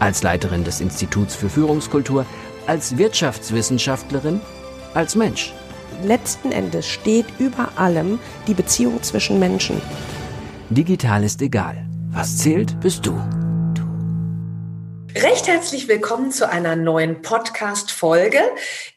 Als Leiterin des Instituts für Führungskultur, als Wirtschaftswissenschaftlerin, als Mensch. Letzten Endes steht über allem die Beziehung zwischen Menschen. Digital ist egal. Was zählt, bist du. Recht herzlich willkommen zu einer neuen Podcast-Folge.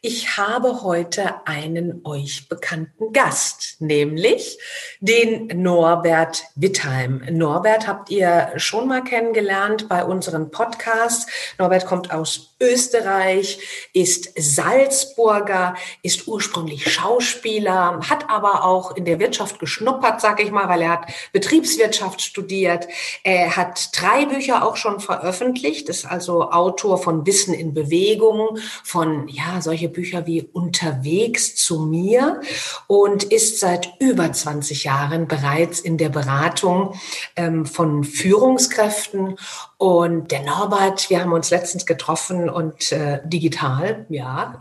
Ich habe heute einen euch bekannten Gast, nämlich den Norbert Wittheim. Norbert habt ihr schon mal kennengelernt bei unseren Podcasts. Norbert kommt aus Österreich, ist Salzburger, ist ursprünglich Schauspieler, hat aber auch in der Wirtschaft geschnuppert, sage ich mal, weil er hat Betriebswirtschaft studiert. Er hat drei Bücher auch schon veröffentlicht, ist also Autor von Wissen in Bewegung, von ja, solche Bücher wie Unterwegs zu mir und ist seit über 20 Jahren bereits in der Beratung ähm, von Führungskräften. Und der Norbert, wir haben uns letztens getroffen und äh, digital, ja,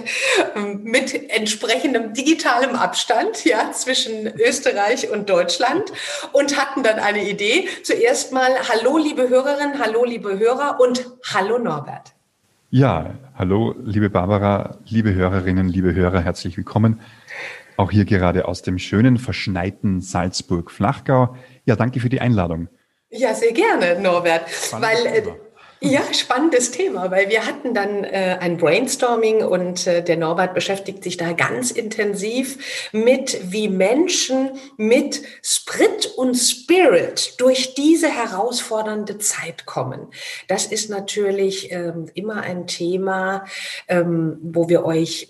mit entsprechendem digitalem Abstand, ja, zwischen Österreich und Deutschland und hatten dann eine Idee. Zuerst mal, hallo liebe Hörerinnen, hallo liebe Hörer und hallo Norbert. Ja, hallo liebe Barbara, liebe Hörerinnen, liebe Hörer, herzlich willkommen. Auch hier gerade aus dem schönen, verschneiten Salzburg-Flachgau. Ja, danke für die Einladung. Ja, sehr gerne, Norbert. Weil äh, ja, spannendes Thema, weil wir hatten dann äh, ein Brainstorming und äh, der Norbert beschäftigt sich da ganz intensiv mit, wie Menschen mit Sprit und Spirit durch diese herausfordernde Zeit kommen. Das ist natürlich ähm, immer ein Thema, ähm, wo wir euch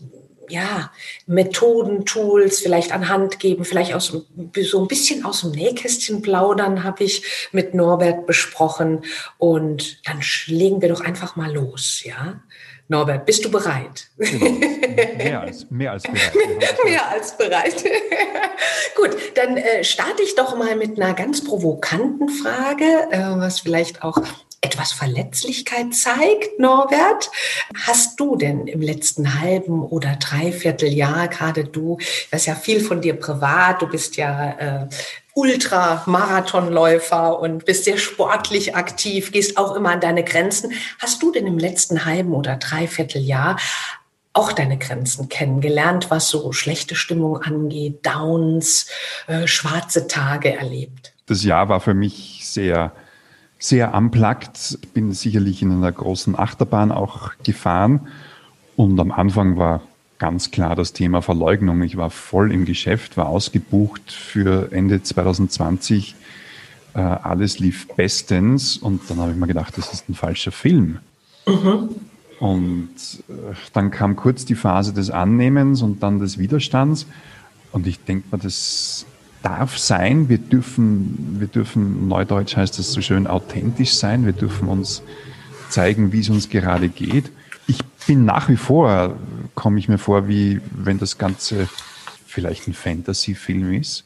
ja, Methoden, Tools vielleicht anhand geben, vielleicht aus, so ein bisschen aus dem Nähkästchen plaudern, habe ich mit Norbert besprochen. Und dann legen wir doch einfach mal los, ja? Norbert, bist du bereit? Genau. Mehr als, mehr als bereit. mehr als bereit. Gut, dann äh, starte ich doch mal mit einer ganz provokanten Frage, äh, was vielleicht auch etwas Verletzlichkeit zeigt, Norbert. Hast du denn im letzten halben oder dreiviertel Jahr, gerade du, das ist ja viel von dir privat, du bist ja äh, Ultramarathonläufer und bist sehr sportlich aktiv, gehst auch immer an deine Grenzen. Hast du denn im letzten halben oder dreiviertel Jahr auch deine Grenzen kennengelernt, was so schlechte Stimmung angeht, Downs, äh, schwarze Tage erlebt? Das Jahr war für mich sehr sehr unplugged. Bin sicherlich in einer großen Achterbahn auch gefahren. Und am Anfang war ganz klar das Thema Verleugnung. Ich war voll im Geschäft, war ausgebucht für Ende 2020. Äh, alles lief bestens. Und dann habe ich mir gedacht, das ist ein falscher Film. Mhm. Und äh, dann kam kurz die Phase des Annehmens und dann des Widerstands. Und ich denke mir, das darf sein. Wir dürfen, wir dürfen, neudeutsch heißt das so schön, authentisch sein. Wir dürfen uns zeigen, wie es uns gerade geht. Ich bin nach wie vor, komme ich mir vor, wie wenn das Ganze vielleicht ein Fantasy-Film ist.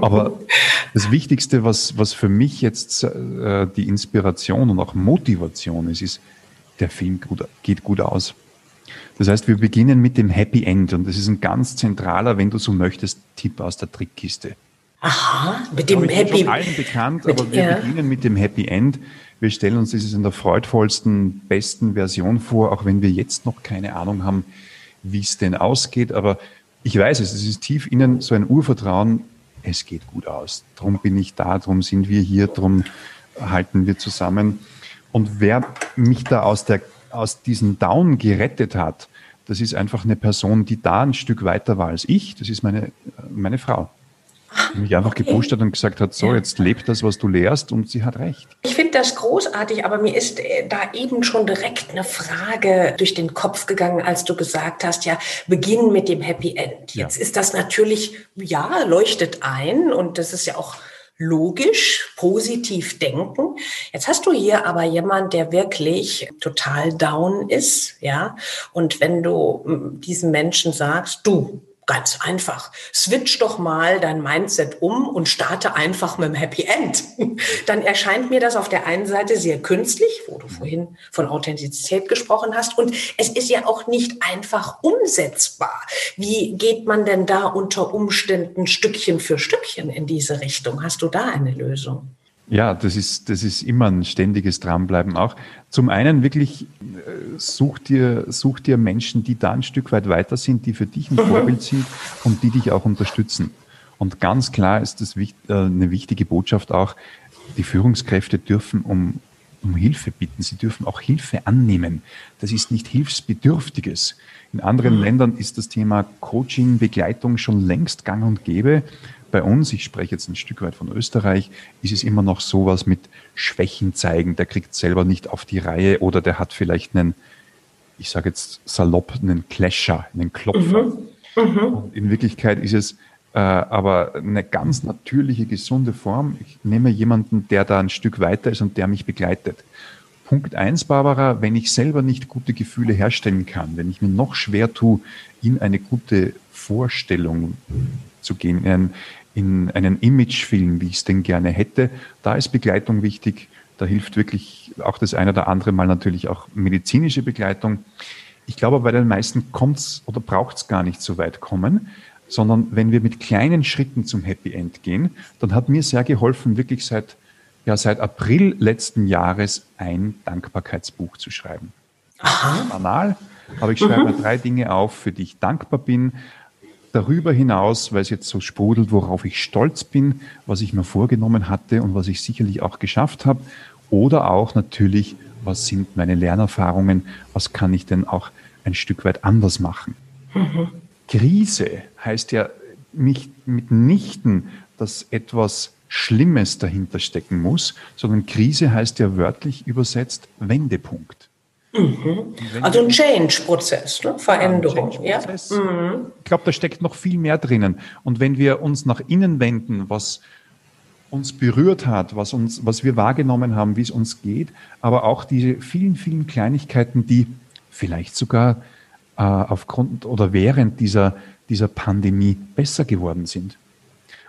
Aber das Wichtigste, was, was für mich jetzt äh, die Inspiration und auch Motivation ist, ist, der Film gut, geht gut aus. Das heißt, wir beginnen mit dem Happy End und das ist ein ganz zentraler, wenn du so möchtest, Tipp aus der Trickkiste. Aha, mit dem Happy End. allen bekannt, mit, aber wir ja. beginnen mit dem Happy End. Wir stellen uns dieses in der freudvollsten, besten Version vor, auch wenn wir jetzt noch keine Ahnung haben, wie es denn ausgeht. Aber ich weiß es, es ist tief innen so ein Urvertrauen, es geht gut aus. Drum bin ich da, drum sind wir hier, drum halten wir zusammen. Und wer mich da aus der aus diesem Down gerettet hat, das ist einfach eine Person, die da ein Stück weiter war als ich. Das ist meine, meine Frau. Die mich einfach okay. gepusht hat und gesagt hat, so, jetzt lebt das, was du lehrst und sie hat recht. Ich finde das großartig, aber mir ist äh, da eben schon direkt eine Frage durch den Kopf gegangen, als du gesagt hast, ja, beginnen mit dem Happy End. Jetzt ja. ist das natürlich, ja, leuchtet ein und das ist ja auch logisch, positiv denken. Jetzt hast du hier aber jemand, der wirklich total down ist, ja. Und wenn du hm, diesen Menschen sagst, du, Ganz einfach. Switch doch mal dein Mindset um und starte einfach mit dem Happy End. Dann erscheint mir das auf der einen Seite sehr künstlich, wo du vorhin von Authentizität gesprochen hast. Und es ist ja auch nicht einfach umsetzbar. Wie geht man denn da unter Umständen Stückchen für Stückchen in diese Richtung? Hast du da eine Lösung? Ja, das ist, das ist immer ein ständiges Dranbleiben auch. Zum einen wirklich, äh, such dir, such dir Menschen, die da ein Stück weit weiter sind, die für dich ein. Vorbild sind und die dich auch unterstützen. Und ganz klar ist das äh, eine wichtige Botschaft auch, die Führungskräfte dürfen um, um Hilfe bitten. Sie dürfen auch Hilfe annehmen. Das ist nicht Hilfsbedürftiges. In anderen mhm. Ländern ist das Thema Coaching, Begleitung schon längst gang und gäbe bei uns, ich spreche jetzt ein Stück weit von Österreich, ist es immer noch sowas mit Schwächen zeigen, der kriegt selber nicht auf die Reihe oder der hat vielleicht einen, ich sage jetzt salopp, einen Clasher, einen Klopfer. Mhm. Mhm. Und in Wirklichkeit ist es äh, aber eine ganz natürliche, gesunde Form. Ich nehme jemanden, der da ein Stück weiter ist und der mich begleitet. Punkt eins, Barbara, wenn ich selber nicht gute Gefühle herstellen kann, wenn ich mir noch schwer tue, in eine gute Vorstellung zu gehen, in, in einen Imagefilm, wie ich es denn gerne hätte. Da ist Begleitung wichtig. Da hilft wirklich auch das eine oder andere Mal natürlich auch medizinische Begleitung. Ich glaube, bei den meisten kommt es oder braucht es gar nicht so weit kommen, sondern wenn wir mit kleinen Schritten zum Happy End gehen, dann hat mir sehr geholfen, wirklich seit, ja, seit April letzten Jahres ein Dankbarkeitsbuch zu schreiben. Banal, aber ich schreibe mhm. drei Dinge auf, für die ich dankbar bin, darüber hinaus, weil es jetzt so sprudelt, worauf ich stolz bin, was ich mir vorgenommen hatte und was ich sicherlich auch geschafft habe. Oder auch natürlich, was sind meine Lernerfahrungen, was kann ich denn auch ein Stück weit anders machen. Mhm. Krise heißt ja nicht mitnichten, dass etwas Schlimmes dahinter stecken muss, sondern Krise heißt ja wörtlich übersetzt Wendepunkt. Mhm. Also ein Change-Prozess, ne? Veränderung. Ja, Change ja? Mhm. Ich glaube, da steckt noch viel mehr drinnen. Und wenn wir uns nach innen wenden, was uns berührt hat, was, uns, was wir wahrgenommen haben, wie es uns geht, aber auch diese vielen, vielen Kleinigkeiten, die vielleicht sogar äh, aufgrund oder während dieser, dieser Pandemie besser geworden sind.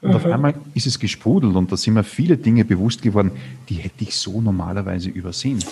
Und mhm. auf einmal ist es gesprudelt und da sind mir viele Dinge bewusst geworden, die hätte ich so normalerweise übersehen.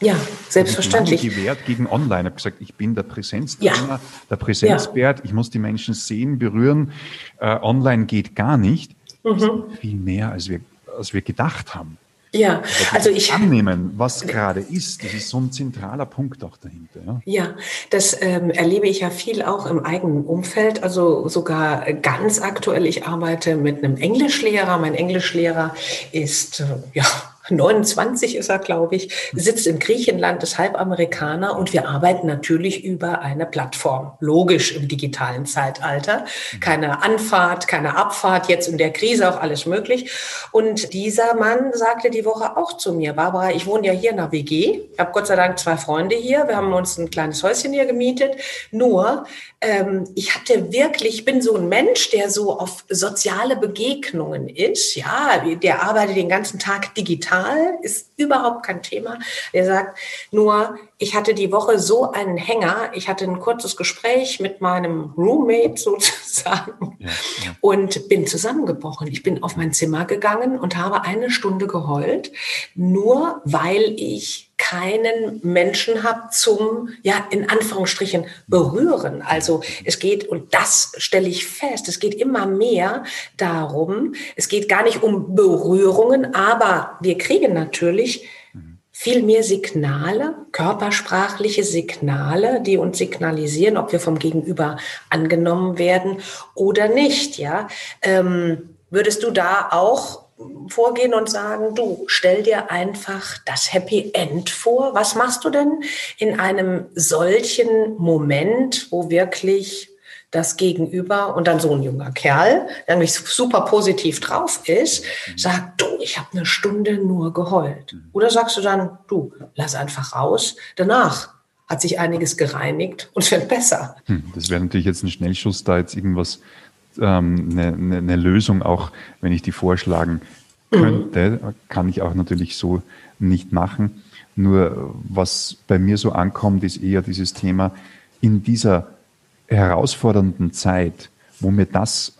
Ja, selbstverständlich. Ich habe Wert gegen Online. Ich habe gesagt, ich bin der Präsenztrainer, ja. der Präsenzwert. Ja. Ich muss die Menschen sehen, berühren. Äh, online geht gar nicht. Mhm. Viel mehr, als wir, als wir gedacht haben. Ja, also ich annehmen, was gerade ist, das ist so ein zentraler Punkt auch dahinter. Ja, ja das ähm, erlebe ich ja viel auch im eigenen Umfeld. Also sogar ganz aktuell. Ich arbeite mit einem Englischlehrer. Mein Englischlehrer ist äh, ja 29 ist er, glaube ich, sitzt in Griechenland, ist Halbamerikaner und wir arbeiten natürlich über eine Plattform. Logisch im digitalen Zeitalter. Keine Anfahrt, keine Abfahrt, jetzt in der Krise auch alles möglich. Und dieser Mann sagte die Woche auch zu mir, Barbara, ich wohne ja hier in der WG. Ich habe Gott sei Dank zwei Freunde hier. Wir haben uns ein kleines Häuschen hier gemietet. Nur, ähm, ich hatte wirklich, ich bin so ein Mensch, der so auf soziale Begegnungen ist. Ja, der arbeitet den ganzen Tag digital, ist überhaupt kein Thema. Der sagt nur, ich hatte die Woche so einen Hänger. Ich hatte ein kurzes Gespräch mit meinem Roommate sozusagen ja, ja. und bin zusammengebrochen. Ich bin auf mein Zimmer gegangen und habe eine Stunde geheult, nur weil ich keinen Menschen habe zum, ja, in Anführungsstrichen berühren. Also es geht, und das stelle ich fest, es geht immer mehr darum, es geht gar nicht um Berührungen, aber wir kriegen natürlich viel mehr Signale, körpersprachliche Signale, die uns signalisieren, ob wir vom Gegenüber angenommen werden oder nicht. Ja, ähm, würdest du da auch vorgehen und sagen, du stell dir einfach das Happy End vor. Was machst du denn in einem solchen Moment, wo wirklich das Gegenüber und dann so ein junger Kerl, der nämlich super positiv drauf ist, sagt, du, ich habe eine Stunde nur geheult. Oder sagst du dann, du, lass einfach raus, danach hat sich einiges gereinigt und es wird besser. Hm, das wäre natürlich jetzt ein Schnellschuss, da jetzt irgendwas, ähm, eine, eine, eine Lösung auch, wenn ich die vorschlagen könnte, mhm. kann ich auch natürlich so nicht machen. Nur was bei mir so ankommt, ist eher dieses Thema in dieser herausfordernden Zeit, wo mir das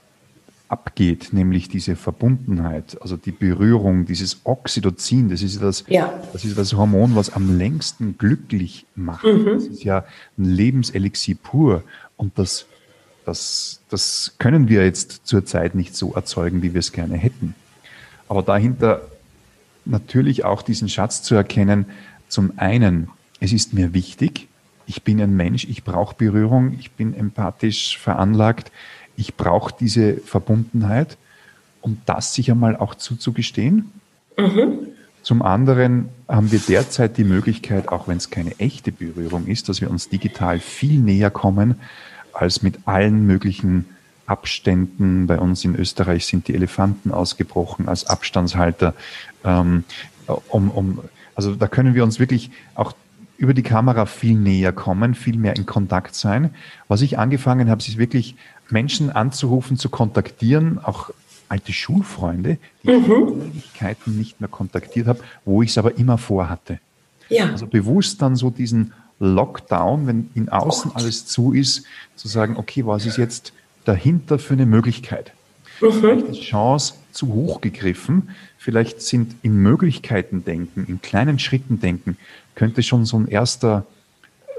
abgeht, nämlich diese Verbundenheit, also die Berührung, dieses Oxytocin, das ist das, ja. das ist das Hormon, was am längsten glücklich macht. Mhm. Das ist ja ein Lebenselixier pur und das, das, das können wir jetzt zurzeit nicht so erzeugen, wie wir es gerne hätten. Aber dahinter natürlich auch diesen Schatz zu erkennen, zum einen, es ist mir wichtig, ich bin ein Mensch, ich brauche Berührung, ich bin empathisch veranlagt, ich brauche diese Verbundenheit, um das sich einmal auch zuzugestehen. Mhm. Zum anderen haben wir derzeit die Möglichkeit, auch wenn es keine echte Berührung ist, dass wir uns digital viel näher kommen als mit allen möglichen Abständen. Bei uns in Österreich sind die Elefanten ausgebrochen als Abstandshalter. Ähm, um, um, also da können wir uns wirklich auch über die Kamera viel näher kommen, viel mehr in Kontakt sein. Was ich angefangen habe, ist wirklich Menschen anzurufen, zu kontaktieren, auch alte Schulfreunde, die mhm. ich Ewigkeiten nicht mehr kontaktiert habe, wo ich es aber immer vorhatte. Ja. Also bewusst dann so diesen Lockdown, wenn in außen alles zu ist, zu sagen, okay, was ist jetzt dahinter für eine Möglichkeit? Mhm. Vielleicht ist Chance zu hoch gegriffen, vielleicht sind in Möglichkeiten denken, in kleinen Schritten denken, könnte schon so ein erster,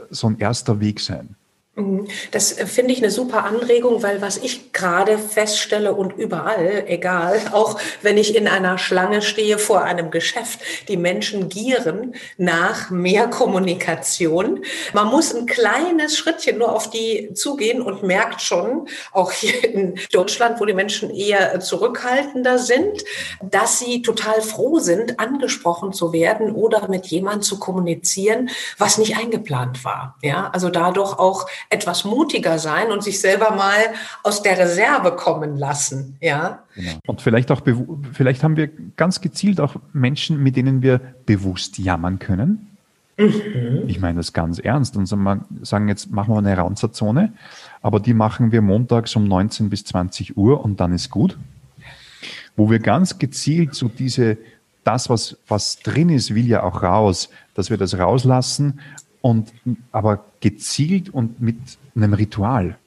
so ein erster Weg sein. Mhm. Das äh, finde ich eine super Anregung, weil was ich gerade feststelle und überall, egal, auch wenn ich in einer Schlange stehe vor einem Geschäft, die Menschen gieren nach mehr Kommunikation. Man muss ein kleines Schrittchen nur auf die zugehen und merkt schon, auch hier in Deutschland, wo die Menschen eher zurückhaltender sind, dass sie total froh sind, angesprochen zu werden oder mit jemandem zu kommunizieren, was nicht eingeplant war. Ja, also dadurch auch etwas mutiger sein und sich selber mal aus der Reserve kommen lassen. Ja. Genau. Und vielleicht auch, vielleicht haben wir ganz gezielt auch Menschen, mit denen wir bewusst jammern können. Mhm. Ich meine das ganz ernst und sagen jetzt, machen wir eine Raunzerzone, aber die machen wir montags um 19 bis 20 Uhr und dann ist gut. Wo wir ganz gezielt so diese, das, was, was drin ist, will ja auch raus, dass wir das rauslassen und aber gezielt und mit einem Ritual.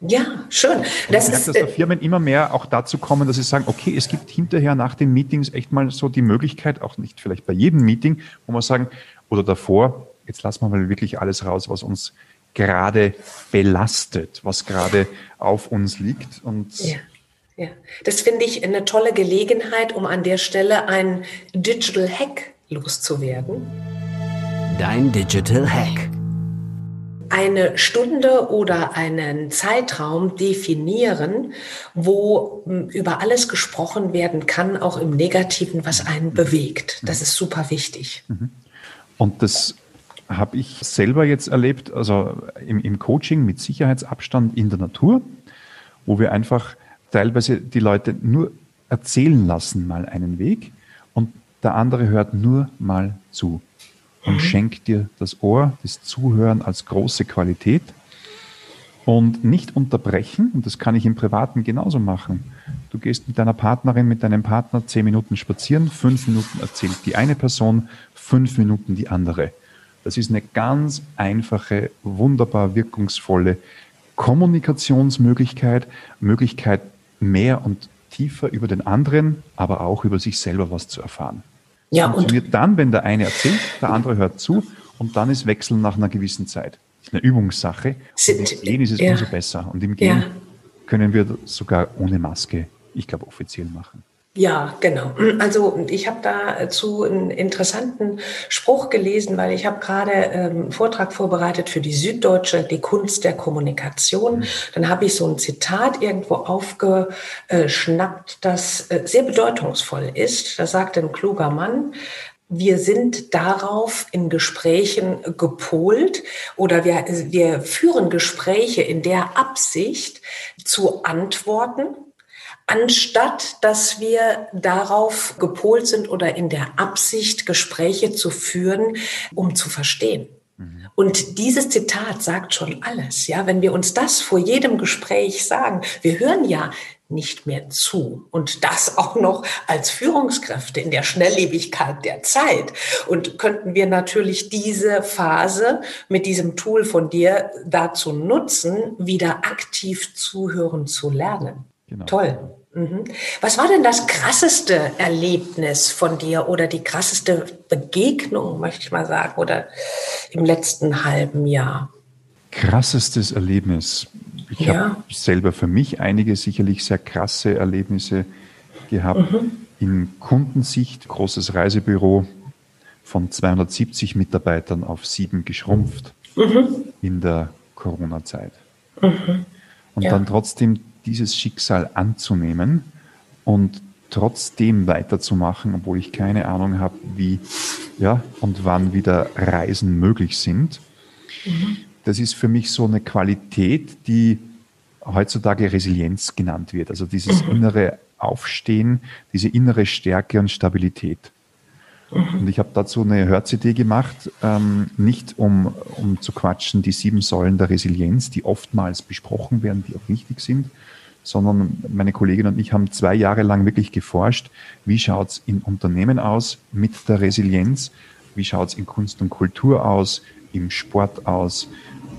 Ja, schön. Das ist, dass da Firmen immer mehr auch dazu kommen, dass sie sagen, okay, es gibt hinterher nach den Meetings echt mal so die Möglichkeit, auch nicht vielleicht bei jedem Meeting, wo man sagen, oder davor, jetzt lassen wir mal wirklich alles raus, was uns gerade belastet, was gerade auf uns liegt. Und ja. Ja, das finde ich eine tolle Gelegenheit, um an der Stelle ein Digital Hack loszuwerden. Dein Digital Hack. Eine Stunde oder einen Zeitraum definieren, wo hm, über alles gesprochen werden kann, auch im Negativen, was einen bewegt. Das ist super wichtig. Mhm. Und das habe ich selber jetzt erlebt, also im, im Coaching mit Sicherheitsabstand in der Natur, wo wir einfach teilweise die Leute nur erzählen lassen mal einen Weg und der andere hört nur mal zu und mhm. schenkt dir das Ohr, das Zuhören als große Qualität und nicht unterbrechen. Und das kann ich im Privaten genauso machen. Du gehst mit deiner Partnerin, mit deinem Partner zehn Minuten spazieren, fünf Minuten erzählt die eine Person, fünf Minuten die andere. Das ist eine ganz einfache, wunderbar wirkungsvolle Kommunikationsmöglichkeit, Möglichkeit mehr und tiefer über den anderen, aber auch über sich selber was zu erfahren. Ja, funktioniert und dann, wenn der eine erzählt, der andere hört zu und dann ist Wechseln nach einer gewissen Zeit. Das ist eine Übungssache. Sind, Im Gehen ist es ja. umso besser. Und im Gehen ja. können wir sogar ohne Maske, ich glaube, offiziell machen. Ja, genau. Also ich habe dazu einen interessanten Spruch gelesen, weil ich habe gerade ähm, einen Vortrag vorbereitet für die Süddeutsche, die Kunst der Kommunikation. Dann habe ich so ein Zitat irgendwo aufgeschnappt, das äh, sehr bedeutungsvoll ist. Da sagt ein kluger Mann, wir sind darauf in Gesprächen gepolt oder wir, wir führen Gespräche in der Absicht zu antworten anstatt dass wir darauf gepolt sind oder in der Absicht, Gespräche zu führen, um zu verstehen. Mhm. Und dieses Zitat sagt schon alles. Ja, wenn wir uns das vor jedem Gespräch sagen, wir hören ja nicht mehr zu. Und das auch noch als Führungskräfte in der Schnelllebigkeit der Zeit. Und könnten wir natürlich diese Phase mit diesem Tool von dir dazu nutzen, wieder aktiv zuhören zu lernen. Genau. Toll. Mhm. Was war denn das krasseste Erlebnis von dir oder die krasseste Begegnung, möchte ich mal sagen, oder im letzten halben Jahr? Krassestes Erlebnis. Ich ja. habe selber für mich einige sicherlich sehr krasse Erlebnisse gehabt. Mhm. In Kundensicht, großes Reisebüro von 270 Mitarbeitern auf sieben geschrumpft mhm. in der Corona-Zeit. Mhm. Und ja. dann trotzdem dieses Schicksal anzunehmen und trotzdem weiterzumachen, obwohl ich keine Ahnung habe, wie ja, und wann wieder Reisen möglich sind. Mhm. Das ist für mich so eine Qualität, die heutzutage Resilienz genannt wird. Also dieses mhm. innere Aufstehen, diese innere Stärke und Stabilität. Mhm. Und ich habe dazu eine Hör-CD gemacht, ähm, nicht um, um zu quatschen, die sieben Säulen der Resilienz, die oftmals besprochen werden, die auch wichtig sind, sondern meine Kollegin und ich haben zwei Jahre lang wirklich geforscht, wie schaut es in Unternehmen aus mit der Resilienz, wie schaut es in Kunst und Kultur aus, im Sport aus,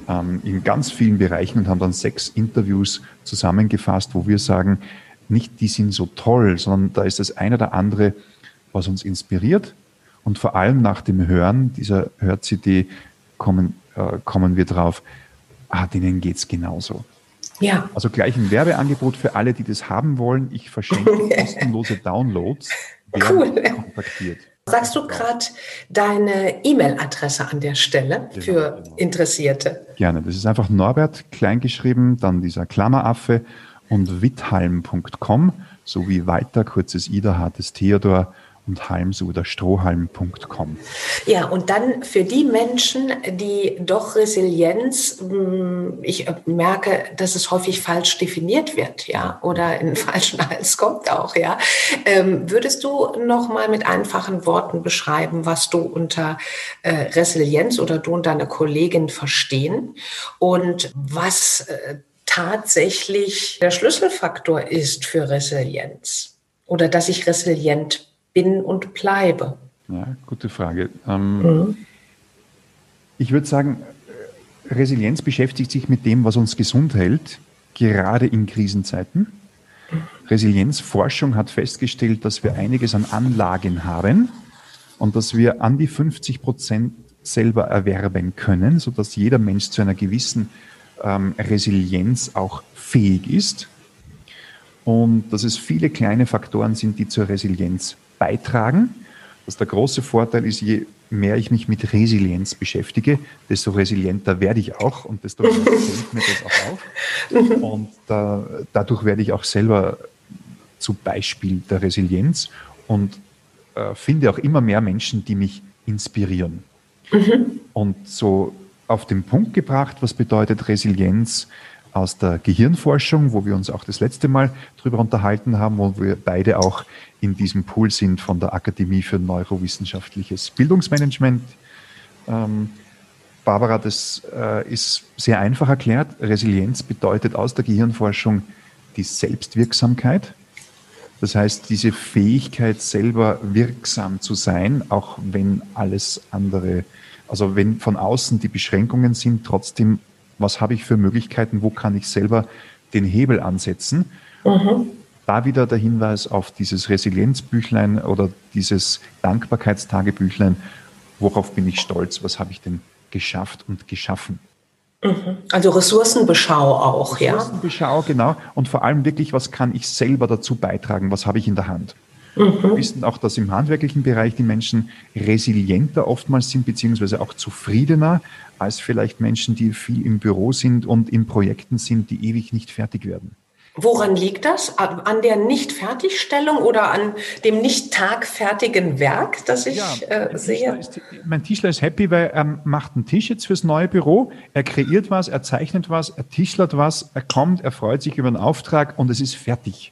ähm, in ganz vielen Bereichen und haben dann sechs Interviews zusammengefasst, wo wir sagen, nicht die sind so toll, sondern da ist das eine oder andere, was uns inspiriert. Und vor allem nach dem Hören dieser Hör-CD kommen, äh, kommen wir drauf, ah, denen geht's genauso. Ja. Also gleich ein Werbeangebot für alle, die das haben wollen. Ich verschenke kostenlose Downloads. Cool. Kontaktiert. Sagst du gerade deine E-Mail-Adresse an der Stelle genau, für genau. Interessierte? Gerne. Das ist einfach Norbert kleingeschrieben, dann dieser Klammeraffe und withalm.com sowie weiter kurzes Ida, hartes Theodor und Halms oder Strohhalm.com. Ja, und dann für die Menschen, die doch Resilienz, hm, ich merke, dass es häufig falsch definiert wird, ja, oder in falschen Hals kommt auch, ja. Ähm, würdest du noch mal mit einfachen Worten beschreiben, was du unter äh, Resilienz oder du und deine Kollegin verstehen und was äh, tatsächlich der Schlüsselfaktor ist für Resilienz? Oder dass ich resilient bin und bleibe? Ja, gute Frage. Ähm, mhm. Ich würde sagen, Resilienz beschäftigt sich mit dem, was uns gesund hält, gerade in Krisenzeiten. Resilienzforschung hat festgestellt, dass wir einiges an Anlagen haben und dass wir an die 50 Prozent selber erwerben können, sodass jeder Mensch zu einer gewissen ähm, Resilienz auch fähig ist. Und dass es viele kleine Faktoren sind, die zur Resilienz beitragen. Dass der große Vorteil ist, je mehr ich mich mit Resilienz beschäftige, desto resilienter werde ich auch und desto mehr fällt mir das auch auf. Und da, dadurch werde ich auch selber zu Beispiel der Resilienz und äh, finde auch immer mehr Menschen, die mich inspirieren. Mhm. Und so auf den Punkt gebracht, was bedeutet Resilienz? Aus der Gehirnforschung, wo wir uns auch das letzte Mal drüber unterhalten haben, wo wir beide auch in diesem Pool sind von der Akademie für Neurowissenschaftliches Bildungsmanagement. Ähm, Barbara, das äh, ist sehr einfach erklärt. Resilienz bedeutet aus der Gehirnforschung die Selbstwirksamkeit. Das heißt, diese Fähigkeit, selber wirksam zu sein, auch wenn alles andere, also wenn von außen die Beschränkungen sind, trotzdem was habe ich für Möglichkeiten, wo kann ich selber den Hebel ansetzen. Mhm. Da wieder der Hinweis auf dieses Resilienzbüchlein oder dieses Dankbarkeitstagebüchlein. Worauf bin ich stolz? Was habe ich denn geschafft und geschaffen? Mhm. Also Ressourcenbeschau auch, ja? Ressourcenbeschau, genau. Und vor allem wirklich, was kann ich selber dazu beitragen? Was habe ich in der Hand? Mhm. Wir wissen auch, dass im handwerklichen Bereich die Menschen resilienter oftmals sind, beziehungsweise auch zufriedener als vielleicht Menschen, die viel im Büro sind und in Projekten sind, die ewig nicht fertig werden. Woran liegt das? An der Nichtfertigstellung oder an dem nicht tagfertigen Werk, das ich ja, äh, sehe? Ist, mein Tischler ist happy, weil er macht einen Tisch jetzt fürs neue Büro. Er kreiert was, er zeichnet was, er tischlert was, er kommt, er freut sich über einen Auftrag und es ist fertig.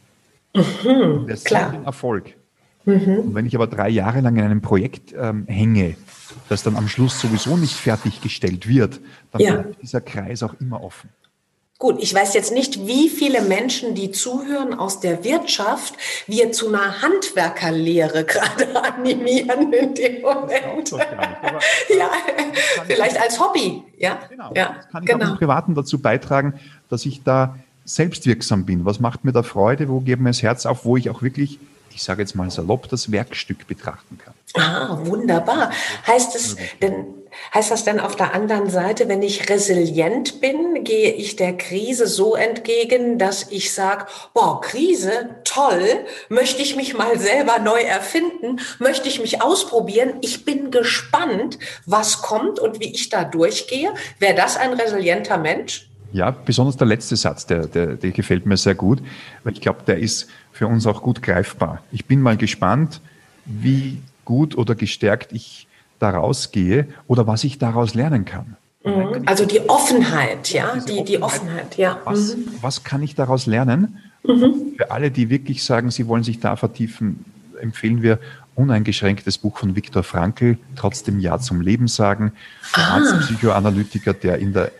Mhm, das klar. ist ein Erfolg. Mhm. Und wenn ich aber drei Jahre lang in einem Projekt ähm, hänge, das dann am Schluss sowieso nicht fertiggestellt wird, dann ja. bleibt dieser Kreis auch immer offen. Gut, ich weiß jetzt nicht, wie viele Menschen, die zuhören aus der Wirtschaft, wir zu einer Handwerkerlehre gerade animieren in dem Moment. ja, vielleicht als Hobby. Ja, genau. Ja, das kann ich genau. auch im Privaten dazu beitragen, dass ich da selbstwirksam bin. Was macht mir da Freude? Wo geben mir das Herz auf? Wo ich auch wirklich, ich sage jetzt mal salopp, das Werkstück betrachten kann. Ah, wunderbar. Heißt es denn, heißt das denn auf der anderen Seite, wenn ich resilient bin, gehe ich der Krise so entgegen, dass ich sage, boah, Krise, toll, möchte ich mich mal selber neu erfinden, möchte ich mich ausprobieren, ich bin gespannt, was kommt und wie ich da durchgehe. Wäre das ein resilienter Mensch? Ja, besonders der letzte Satz, der, der, der gefällt mir sehr gut, weil ich glaube, der ist für uns auch gut greifbar. Ich bin mal gespannt, wie gut oder gestärkt ich daraus gehe oder was ich daraus lernen kann. Mhm. Also die Offenheit, ja, die, Offenheit, die Offenheit, ja. Was, mhm. was kann ich daraus lernen? Mhm. Für alle, die wirklich sagen, sie wollen sich da vertiefen, empfehlen wir uneingeschränktes Buch von Viktor Frankl, trotzdem Ja zum Leben sagen. Ah. Psychoanalytiker, der in der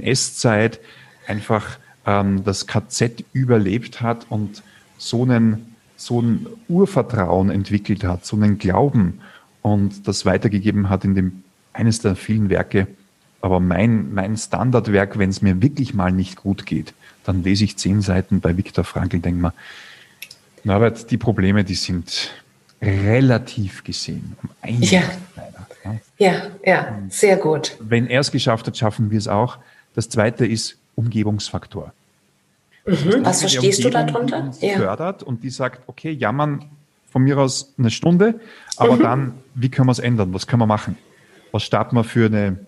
NS-Zeit einfach ähm, das KZ überlebt hat und so einen so ein Urvertrauen entwickelt hat, so einen Glauben und das weitergegeben hat in dem eines der vielen Werke. Aber mein, mein Standardwerk, wenn es mir wirklich mal nicht gut geht, dann lese ich zehn Seiten bei Viktor Frankl, denke mir, Norbert, die Probleme, die sind relativ gesehen. Um ja. ja. ja, ja, sehr gut. Wenn er es geschafft hat, schaffen wir es auch. Das zweite ist Umgebungsfaktor. Mhm. Was verstehst du darunter? Die ja. fördert und die sagt, okay, jammern von mir aus eine Stunde, aber mhm. dann, wie können wir es ändern? Was können wir machen? Was starten wir für eine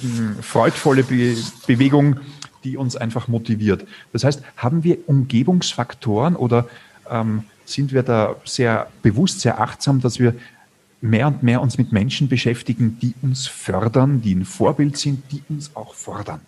hm, freudvolle Be Bewegung, die uns einfach motiviert? Das heißt, haben wir Umgebungsfaktoren oder ähm, sind wir da sehr bewusst, sehr achtsam, dass wir mehr und mehr uns mit Menschen beschäftigen, die uns fördern, die ein Vorbild sind, die uns auch fordern?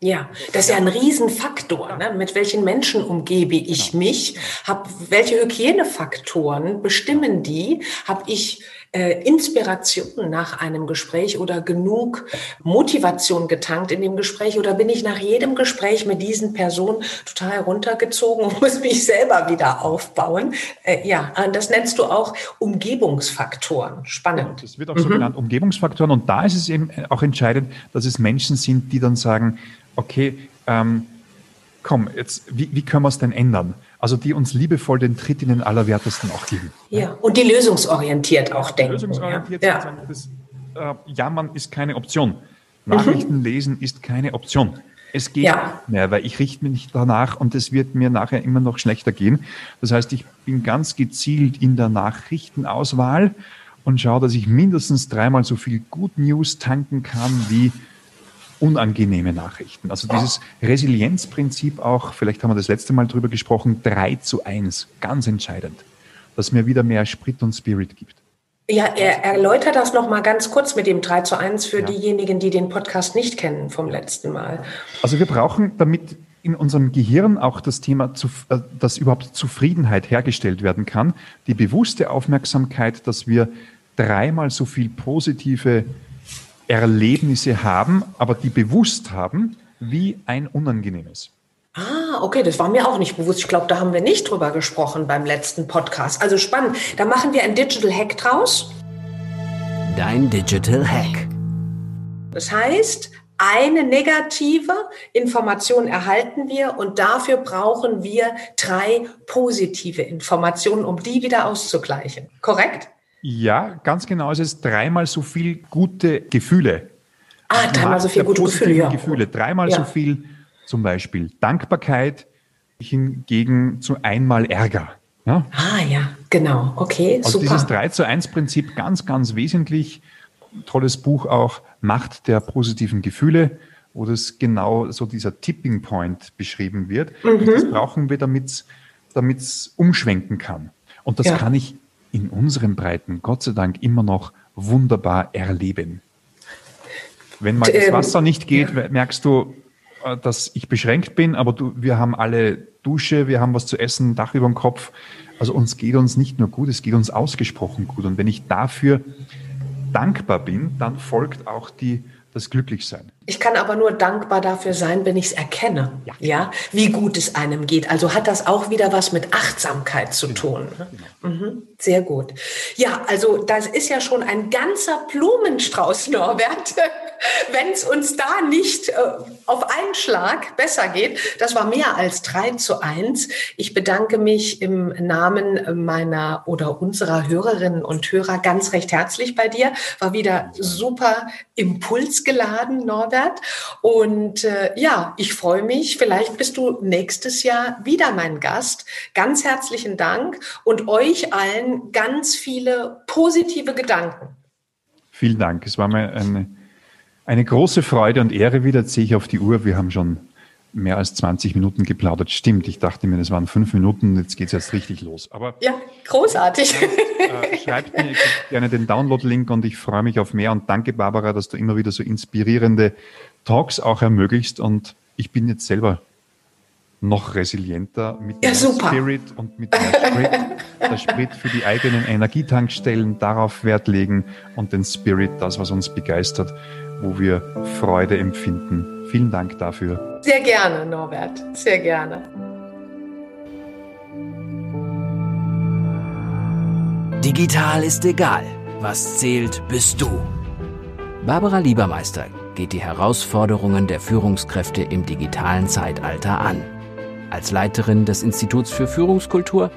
Ja, das ist ja ein Riesenfaktor. Ne? Mit welchen Menschen umgebe ich genau. mich? Hab, welche Hygienefaktoren bestimmen die? Habe ich Inspiration nach einem Gespräch oder genug Motivation getankt in dem Gespräch? Oder bin ich nach jedem Gespräch mit diesen Personen total runtergezogen und muss mich selber wieder aufbauen? Äh, ja, äh, das nennst du auch Umgebungsfaktoren. Spannend. Das wird auch so mhm. genannt, Umgebungsfaktoren. Und da ist es eben auch entscheidend, dass es Menschen sind, die dann sagen, okay, ähm, komm, jetzt, wie, wie können wir es denn ändern? Also die uns liebevoll den Tritt in den Allerwertesten auch geben. Ja, und die lösungsorientiert auch denken. Lösungsorientiert ja. Sagen, das, äh, Jammern ist keine Option. Nachrichten mhm. lesen ist keine Option. Es geht ja. nicht mehr, weil ich richte mich nicht danach und es wird mir nachher immer noch schlechter gehen. Das heißt, ich bin ganz gezielt in der Nachrichtenauswahl und schaue, dass ich mindestens dreimal so viel Good News tanken kann wie unangenehme Nachrichten. Also dieses Resilienzprinzip auch, vielleicht haben wir das letzte Mal drüber gesprochen, 3 zu 1, ganz entscheidend, dass mir wieder mehr Sprit und Spirit gibt. Ja, er erläutert das nochmal ganz kurz mit dem 3 zu 1 für ja. diejenigen, die den Podcast nicht kennen vom letzten Mal. Also wir brauchen, damit in unserem Gehirn auch das Thema, äh, dass überhaupt Zufriedenheit hergestellt werden kann, die bewusste Aufmerksamkeit, dass wir dreimal so viel positive Erlebnisse haben, aber die bewusst haben, wie ein unangenehmes. Ah, okay, das war mir auch nicht bewusst. Ich glaube, da haben wir nicht drüber gesprochen beim letzten Podcast. Also spannend. Da machen wir ein Digital Hack draus. Dein Digital Hack. Das heißt, eine negative Information erhalten wir und dafür brauchen wir drei positive Informationen, um die wieder auszugleichen. Korrekt? Ja, ganz genau. Es ist dreimal so viel gute Gefühle. Ah, dreimal so viel gute Gefühle, ja. Gefühle. Dreimal ja. so viel zum Beispiel Dankbarkeit hingegen zu einmal Ärger. Ja? Ah ja, genau. Okay, also super. dieses 3 zu 1 Prinzip ganz, ganz wesentlich. Tolles Buch auch, Macht der positiven Gefühle, wo das genau so dieser Tipping Point beschrieben wird. Mhm. das brauchen wir, damit es umschwenken kann. Und das ja. kann ich in unseren Breiten Gott sei Dank immer noch wunderbar erleben. Wenn mal das ähm, Wasser nicht geht, merkst du, äh, dass ich beschränkt bin, aber du, wir haben alle Dusche, wir haben was zu essen, Dach über dem Kopf. Also uns geht uns nicht nur gut, es geht uns ausgesprochen gut. Und wenn ich dafür dankbar bin, dann folgt auch die, das Glücklichsein. Ich kann aber nur dankbar dafür sein, wenn ich es erkenne, ja. ja. wie gut es einem geht. Also hat das auch wieder was mit Achtsamkeit zu genau. tun. Ne? Genau. Mhm. Sehr gut. Ja, also das ist ja schon ein ganzer Blumenstrauß, Norbert wenn es uns da nicht äh, auf einen Schlag besser geht. Das war mehr als drei zu eins. Ich bedanke mich im Namen meiner oder unserer Hörerinnen und Hörer ganz recht herzlich bei dir. War wieder super impulsgeladen, Norbert. Und äh, ja, ich freue mich. Vielleicht bist du nächstes Jahr wieder mein Gast. Ganz herzlichen Dank und euch allen ganz viele positive Gedanken. Vielen Dank. Es war mir eine eine große Freude und Ehre wieder. Sehe ich auf die Uhr, wir haben schon mehr als 20 Minuten geplaudert. Stimmt, ich dachte mir, das waren fünf Minuten, jetzt geht es jetzt richtig los. Aber ja, großartig. Äh, schreibt mir gerne den Download-Link und ich freue mich auf mehr. Und danke, Barbara, dass du immer wieder so inspirierende Talks auch ermöglicht. Und ich bin jetzt selber noch resilienter mit ja, super. Spirit und mit mehr Sprit. der Sprit für die eigenen Energietankstellen, darauf Wert legen und den Spirit, das, was uns begeistert wo wir Freude empfinden. Vielen Dank dafür. Sehr gerne, Norbert. Sehr gerne. Digital ist egal. Was zählt, bist du. Barbara Liebermeister geht die Herausforderungen der Führungskräfte im digitalen Zeitalter an. Als Leiterin des Instituts für Führungskultur,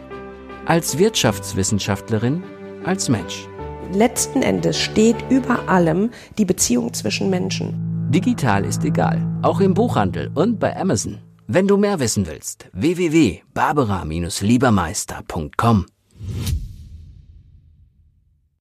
als Wirtschaftswissenschaftlerin, als Mensch letzten Endes steht über allem die Beziehung zwischen Menschen. Digital ist egal, auch im Buchhandel und bei Amazon. Wenn du mehr wissen willst, www.barbara-liebermeister.com.